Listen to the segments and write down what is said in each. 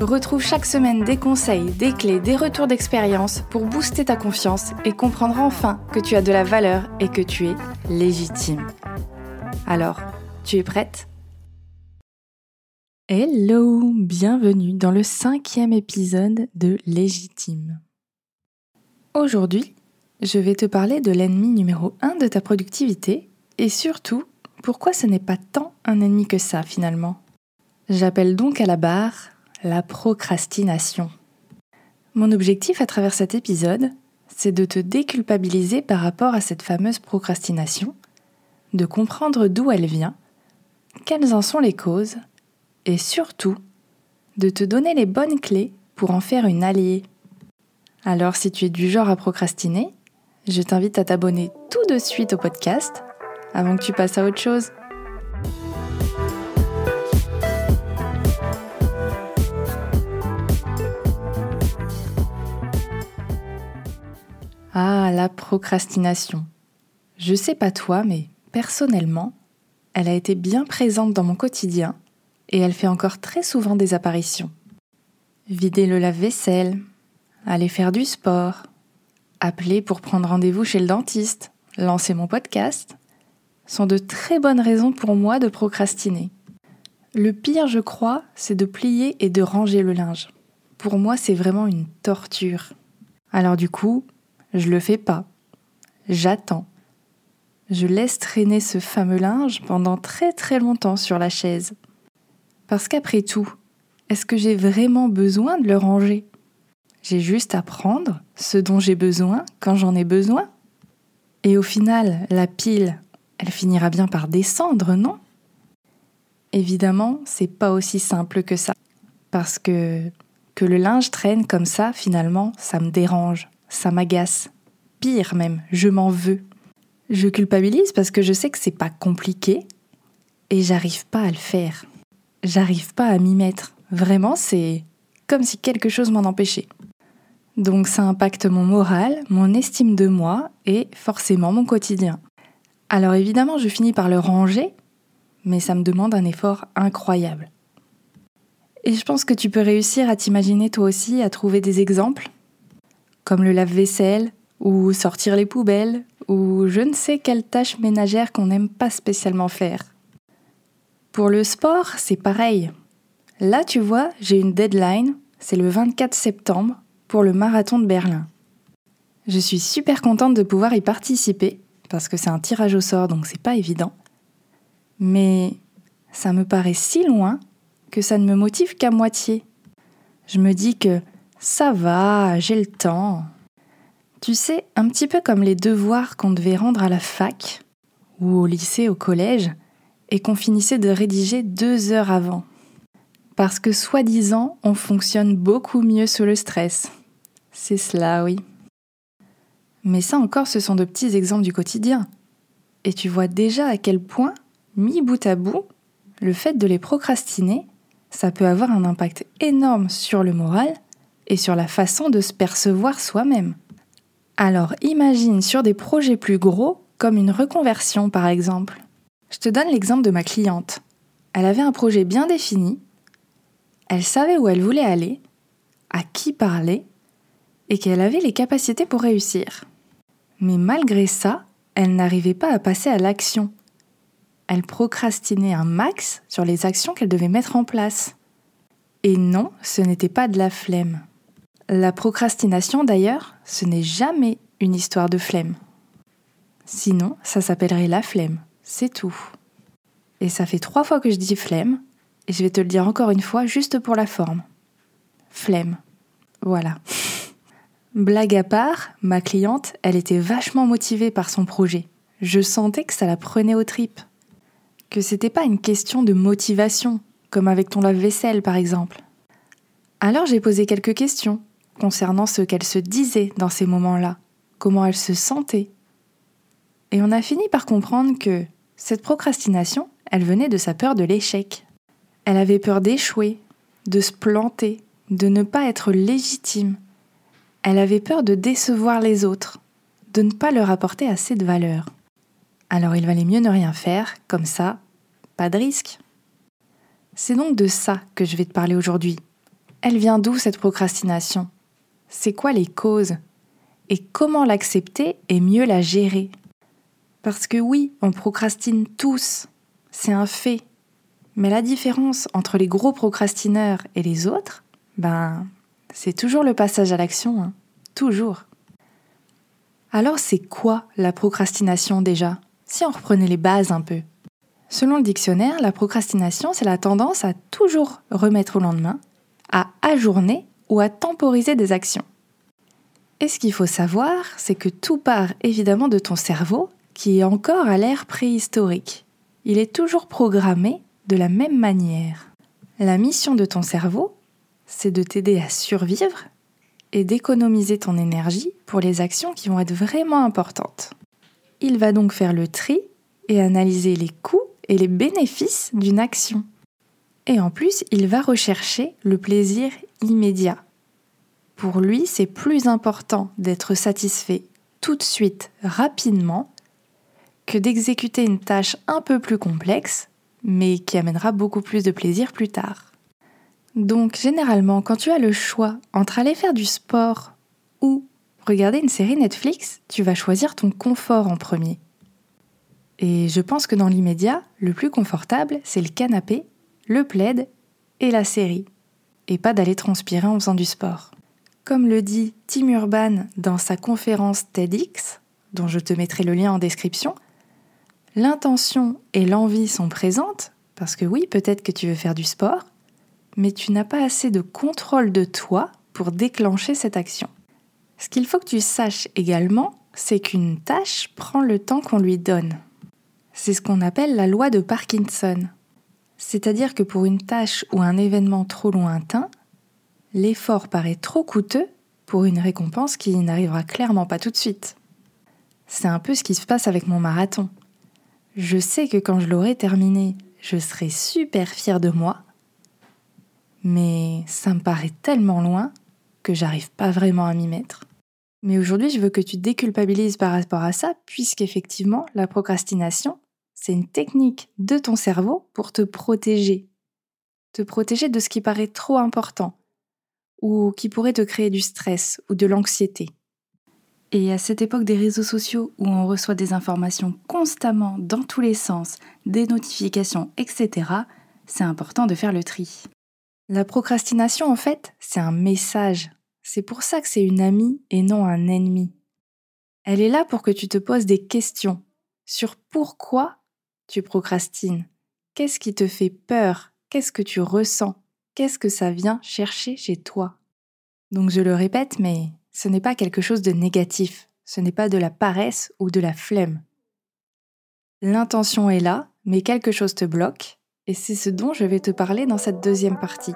Retrouve chaque semaine des conseils, des clés, des retours d'expérience pour booster ta confiance et comprendre enfin que tu as de la valeur et que tu es légitime. Alors, tu es prête? Hello, bienvenue dans le cinquième épisode de Légitime. Aujourd'hui, je vais te parler de l'ennemi numéro 1 de ta productivité et surtout pourquoi ce n'est pas tant un ennemi que ça finalement? J'appelle donc à la barre la procrastination. Mon objectif à travers cet épisode, c'est de te déculpabiliser par rapport à cette fameuse procrastination, de comprendre d'où elle vient, quelles en sont les causes, et surtout, de te donner les bonnes clés pour en faire une alliée. Alors si tu es du genre à procrastiner, je t'invite à t'abonner tout de suite au podcast avant que tu passes à autre chose. Ah, la procrastination. Je sais pas toi, mais personnellement, elle a été bien présente dans mon quotidien et elle fait encore très souvent des apparitions. Vider le lave-vaisselle, aller faire du sport, appeler pour prendre rendez-vous chez le dentiste, lancer mon podcast, sont de très bonnes raisons pour moi de procrastiner. Le pire, je crois, c'est de plier et de ranger le linge. Pour moi, c'est vraiment une torture. Alors du coup, je le fais pas. J'attends. Je laisse traîner ce fameux linge pendant très très longtemps sur la chaise. Parce qu'après tout, est-ce que j'ai vraiment besoin de le ranger? J'ai juste à prendre ce dont j'ai besoin quand j'en ai besoin. Et au final, la pile, elle finira bien par descendre, non? Évidemment, c'est pas aussi simple que ça. Parce que que le linge traîne comme ça, finalement, ça me dérange ça m'agace. Pire même, je m'en veux. Je culpabilise parce que je sais que c'est pas compliqué et j'arrive pas à le faire. J'arrive pas à m'y mettre. Vraiment, c'est comme si quelque chose m'en empêchait. Donc ça impacte mon moral, mon estime de moi et forcément mon quotidien. Alors évidemment, je finis par le ranger, mais ça me demande un effort incroyable. Et je pense que tu peux réussir à t'imaginer toi aussi à trouver des exemples comme le lave-vaisselle, ou sortir les poubelles, ou je ne sais quelle tâche ménagère qu'on n'aime pas spécialement faire. Pour le sport, c'est pareil. Là, tu vois, j'ai une deadline, c'est le 24 septembre, pour le marathon de Berlin. Je suis super contente de pouvoir y participer, parce que c'est un tirage au sort, donc c'est pas évident. Mais ça me paraît si loin que ça ne me motive qu'à moitié. Je me dis que ça va, j'ai le temps. Tu sais, un petit peu comme les devoirs qu'on devait rendre à la fac, ou au lycée, au collège, et qu'on finissait de rédiger deux heures avant. Parce que soi-disant, on fonctionne beaucoup mieux sous le stress. C'est cela, oui. Mais ça encore, ce sont de petits exemples du quotidien. Et tu vois déjà à quel point, mis bout à bout, le fait de les procrastiner, ça peut avoir un impact énorme sur le moral et sur la façon de se percevoir soi-même. Alors imagine sur des projets plus gros, comme une reconversion par exemple. Je te donne l'exemple de ma cliente. Elle avait un projet bien défini, elle savait où elle voulait aller, à qui parler, et qu'elle avait les capacités pour réussir. Mais malgré ça, elle n'arrivait pas à passer à l'action. Elle procrastinait un max sur les actions qu'elle devait mettre en place. Et non, ce n'était pas de la flemme. La procrastination, d'ailleurs, ce n'est jamais une histoire de flemme. Sinon, ça s'appellerait la flemme, c'est tout. Et ça fait trois fois que je dis flemme, et je vais te le dire encore une fois, juste pour la forme. Flemme. Voilà. Blague à part, ma cliente, elle était vachement motivée par son projet. Je sentais que ça la prenait aux tripes. Que c'était pas une question de motivation, comme avec ton lave-vaisselle par exemple. Alors j'ai posé quelques questions concernant ce qu'elle se disait dans ces moments-là, comment elle se sentait. Et on a fini par comprendre que cette procrastination, elle venait de sa peur de l'échec. Elle avait peur d'échouer, de se planter, de ne pas être légitime. Elle avait peur de décevoir les autres, de ne pas leur apporter assez de valeur. Alors il valait mieux ne rien faire, comme ça, pas de risque. C'est donc de ça que je vais te parler aujourd'hui. Elle vient d'où cette procrastination? C'est quoi les causes? Et comment l'accepter et mieux la gérer? Parce que oui, on procrastine tous, c'est un fait. Mais la différence entre les gros procrastineurs et les autres, ben, c'est toujours le passage à l'action, hein. toujours. Alors c'est quoi la procrastination déjà? Si on reprenait les bases un peu. Selon le dictionnaire, la procrastination, c'est la tendance à toujours remettre au lendemain, à ajourner ou à temporiser des actions. Et ce qu'il faut savoir, c'est que tout part évidemment de ton cerveau, qui est encore à l'ère préhistorique. Il est toujours programmé de la même manière. La mission de ton cerveau, c'est de t'aider à survivre et d'économiser ton énergie pour les actions qui vont être vraiment importantes. Il va donc faire le tri et analyser les coûts et les bénéfices d'une action. Et en plus, il va rechercher le plaisir immédiat. Pour lui, c'est plus important d'être satisfait tout de suite, rapidement, que d'exécuter une tâche un peu plus complexe, mais qui amènera beaucoup plus de plaisir plus tard. Donc généralement, quand tu as le choix entre aller faire du sport ou regarder une série Netflix, tu vas choisir ton confort en premier. Et je pense que dans l'immédiat, le plus confortable, c'est le canapé, le plaid et la série. Et pas d'aller transpirer en faisant du sport. Comme le dit Tim Urban dans sa conférence TEDx, dont je te mettrai le lien en description, l'intention et l'envie sont présentes, parce que oui, peut-être que tu veux faire du sport, mais tu n'as pas assez de contrôle de toi pour déclencher cette action. Ce qu'il faut que tu saches également, c'est qu'une tâche prend le temps qu'on lui donne. C'est ce qu'on appelle la loi de Parkinson. C'est-à-dire que pour une tâche ou un événement trop lointain, l'effort paraît trop coûteux pour une récompense qui n'arrivera clairement pas tout de suite. C'est un peu ce qui se passe avec mon marathon. Je sais que quand je l'aurai terminé, je serai super fière de moi mais ça me paraît tellement loin que j'arrive pas vraiment à m'y mettre. Mais aujourd'hui, je veux que tu déculpabilises par rapport à ça, puisqu'effectivement, la procrastination, c'est une technique de ton cerveau pour te protéger. Te protéger de ce qui paraît trop important, ou qui pourrait te créer du stress ou de l'anxiété. Et à cette époque des réseaux sociaux où on reçoit des informations constamment dans tous les sens, des notifications, etc., c'est important de faire le tri. La procrastination, en fait, c'est un message. C'est pour ça que c'est une amie et non un ennemi. Elle est là pour que tu te poses des questions sur pourquoi tu procrastines. Qu'est-ce qui te fait peur? Qu'est-ce que tu ressens? Qu'est-ce que ça vient chercher chez toi? Donc je le répète, mais ce n'est pas quelque chose de négatif. Ce n'est pas de la paresse ou de la flemme. L'intention est là, mais quelque chose te bloque et c'est ce dont je vais te parler dans cette deuxième partie.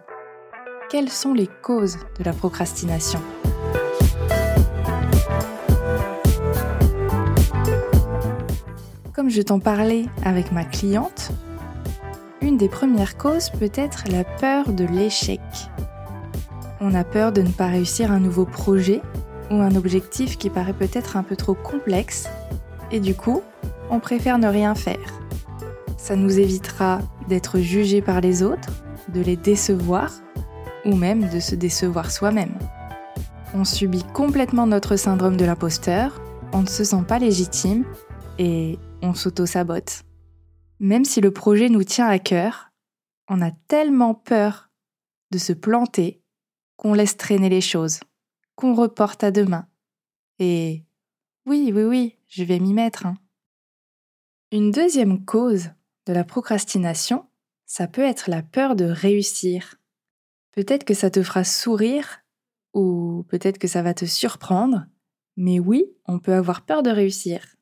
Quelles sont les causes de la procrastination? Comme je t'en parlais avec ma cliente, une des premières causes peut être la peur de l'échec. On a peur de ne pas réussir un nouveau projet ou un objectif qui paraît peut-être un peu trop complexe, et du coup, on préfère ne rien faire. Ça nous évitera d'être jugé par les autres, de les décevoir ou même de se décevoir soi-même. On subit complètement notre syndrome de l'imposteur, on ne se sent pas légitime et on s'auto-sabote. Même si le projet nous tient à cœur, on a tellement peur de se planter qu'on laisse traîner les choses, qu'on reporte à demain. Et oui, oui, oui, je vais m'y mettre. Hein. Une deuxième cause de la procrastination, ça peut être la peur de réussir. Peut-être que ça te fera sourire ou peut-être que ça va te surprendre, mais oui, on peut avoir peur de réussir.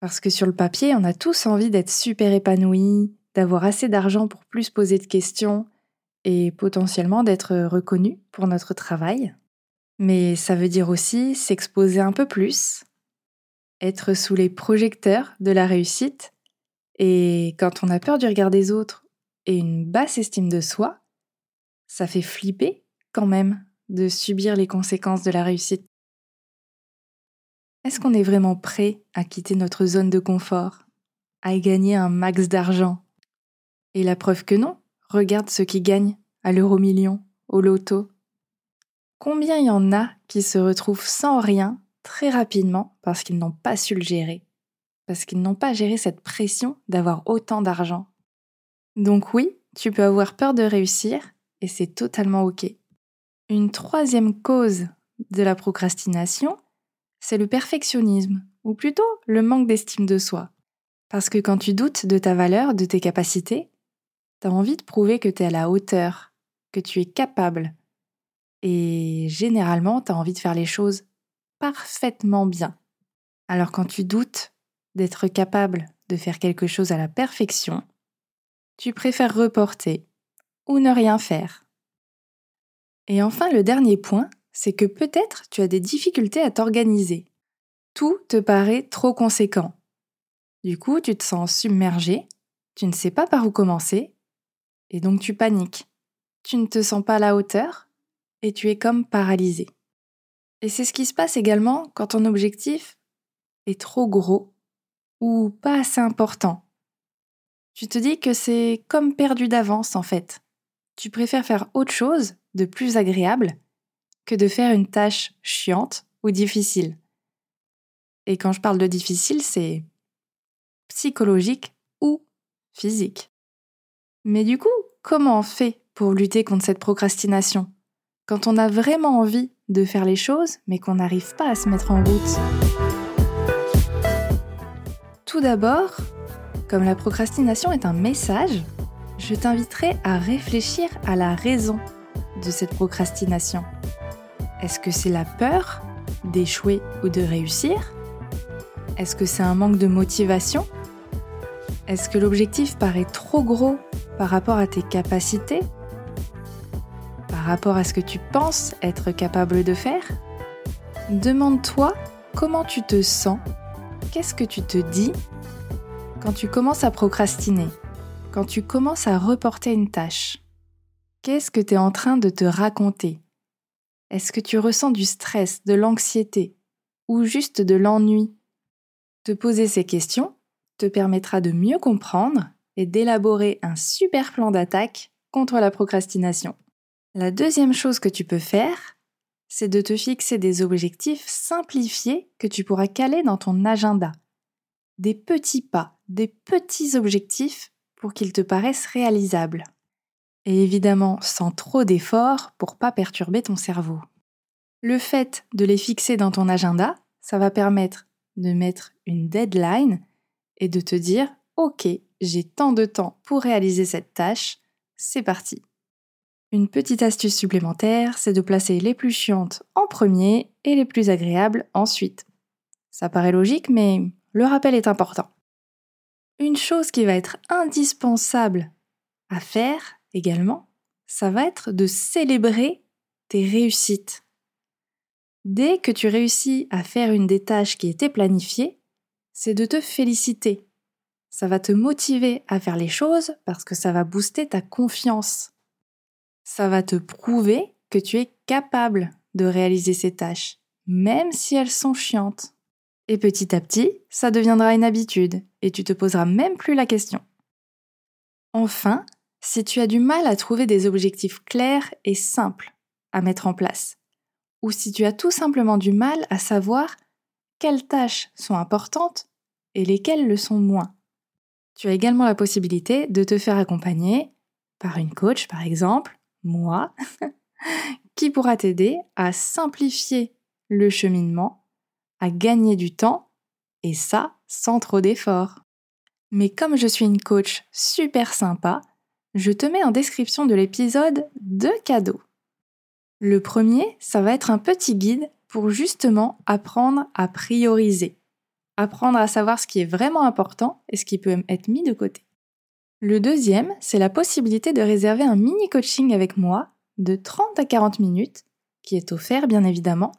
Parce que sur le papier, on a tous envie d'être super épanoui, d'avoir assez d'argent pour plus poser de questions et potentiellement d'être reconnu pour notre travail. Mais ça veut dire aussi s'exposer un peu plus, être sous les projecteurs de la réussite, et quand on a peur du regard des autres et une basse estime de soi, ça fait flipper quand même de subir les conséquences de la réussite. Est-ce qu'on est vraiment prêt à quitter notre zone de confort, à y gagner un max d'argent? Et la preuve que non, regarde ceux qui gagnent à l'euro million, au loto. Combien il y en a qui se retrouvent sans rien très rapidement parce qu'ils n'ont pas su le gérer, parce qu'ils n'ont pas géré cette pression d'avoir autant d'argent? Donc oui, tu peux avoir peur de réussir et c'est totalement OK. Une troisième cause de la procrastination, c'est le perfectionnisme, ou plutôt le manque d'estime de soi. Parce que quand tu doutes de ta valeur, de tes capacités, tu as envie de prouver que tu es à la hauteur, que tu es capable. Et généralement, tu as envie de faire les choses parfaitement bien. Alors quand tu doutes d'être capable de faire quelque chose à la perfection, tu préfères reporter ou ne rien faire. Et enfin, le dernier point, c'est que peut-être tu as des difficultés à t'organiser. Tout te paraît trop conséquent. Du coup, tu te sens submergé, tu ne sais pas par où commencer, et donc tu paniques. Tu ne te sens pas à la hauteur, et tu es comme paralysé. Et c'est ce qui se passe également quand ton objectif est trop gros ou pas assez important. Tu te dis que c'est comme perdu d'avance en fait. Tu préfères faire autre chose de plus agréable que de faire une tâche chiante ou difficile. Et quand je parle de difficile, c'est psychologique ou physique. Mais du coup, comment on fait pour lutter contre cette procrastination? Quand on a vraiment envie de faire les choses mais qu'on n'arrive pas à se mettre en route Tout d'abord, comme la procrastination est un message, je t'inviterai à réfléchir à la raison de cette procrastination. Est-ce que c'est la peur d'échouer ou de réussir? Est-ce que c'est un manque de motivation? Est-ce que l'objectif paraît trop gros par rapport à tes capacités? Par rapport à ce que tu penses être capable de faire? Demande-toi comment tu te sens, qu'est-ce que tu te dis quand tu commences à procrastiner, quand tu commences à reporter une tâche? Qu'est-ce que tu es en train de te raconter? Est-ce que tu ressens du stress, de l'anxiété ou juste de l'ennui? Te poser ces questions te permettra de mieux comprendre et d'élaborer un super plan d'attaque contre la procrastination. La deuxième chose que tu peux faire, c'est de te fixer des objectifs simplifiés que tu pourras caler dans ton agenda. Des petits pas, des petits objectifs pour qu'ils te paraissent réalisables et évidemment sans trop d'efforts pour pas perturber ton cerveau. Le fait de les fixer dans ton agenda, ça va permettre de mettre une deadline et de te dire OK, j'ai tant de temps pour réaliser cette tâche, c'est parti. Une petite astuce supplémentaire, c'est de placer les plus chiantes en premier et les plus agréables ensuite. Ça paraît logique, mais le rappel est important. Une chose qui va être indispensable à faire, également, ça va être de célébrer tes réussites. Dès que tu réussis à faire une des tâches qui était planifiée, c'est de te féliciter. Ça va te motiver à faire les choses parce que ça va booster ta confiance. Ça va te prouver que tu es capable de réaliser ces tâches, même si elles sont chiantes. Et petit à petit, ça deviendra une habitude et tu te poseras même plus la question. Enfin, si tu as du mal à trouver des objectifs clairs et simples à mettre en place, ou si tu as tout simplement du mal à savoir quelles tâches sont importantes et lesquelles le sont moins. Tu as également la possibilité de te faire accompagner par une coach, par exemple, moi, qui pourra t'aider à simplifier le cheminement, à gagner du temps, et ça sans trop d'efforts. Mais comme je suis une coach super sympa, je te mets en description de l'épisode deux cadeaux. Le premier, ça va être un petit guide pour justement apprendre à prioriser, apprendre à savoir ce qui est vraiment important et ce qui peut être mis de côté. Le deuxième, c'est la possibilité de réserver un mini coaching avec moi de 30 à 40 minutes qui est offert bien évidemment,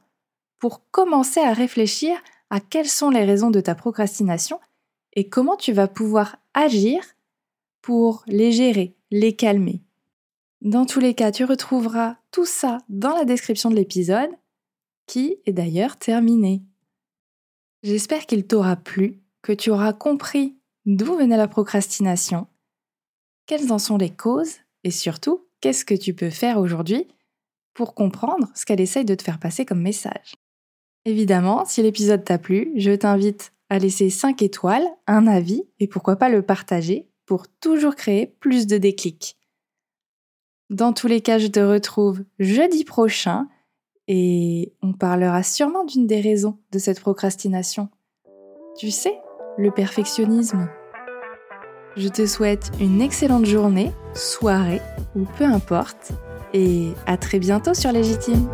pour commencer à réfléchir à quelles sont les raisons de ta procrastination et comment tu vas pouvoir agir pour les gérer, les calmer. Dans tous les cas, tu retrouveras tout ça dans la description de l'épisode, qui est d'ailleurs terminé. J'espère qu'il t'aura plu, que tu auras compris d'où venait la procrastination, quelles en sont les causes et surtout qu'est-ce que tu peux faire aujourd'hui pour comprendre ce qu'elle essaye de te faire passer comme message. Évidemment, si l'épisode t'a plu, je t'invite à laisser 5 étoiles, un avis et pourquoi pas le partager pour toujours créer plus de déclics. Dans tous les cas, je te retrouve jeudi prochain et on parlera sûrement d'une des raisons de cette procrastination. Tu sais, le perfectionnisme. Je te souhaite une excellente journée, soirée ou peu importe, et à très bientôt sur Légitime.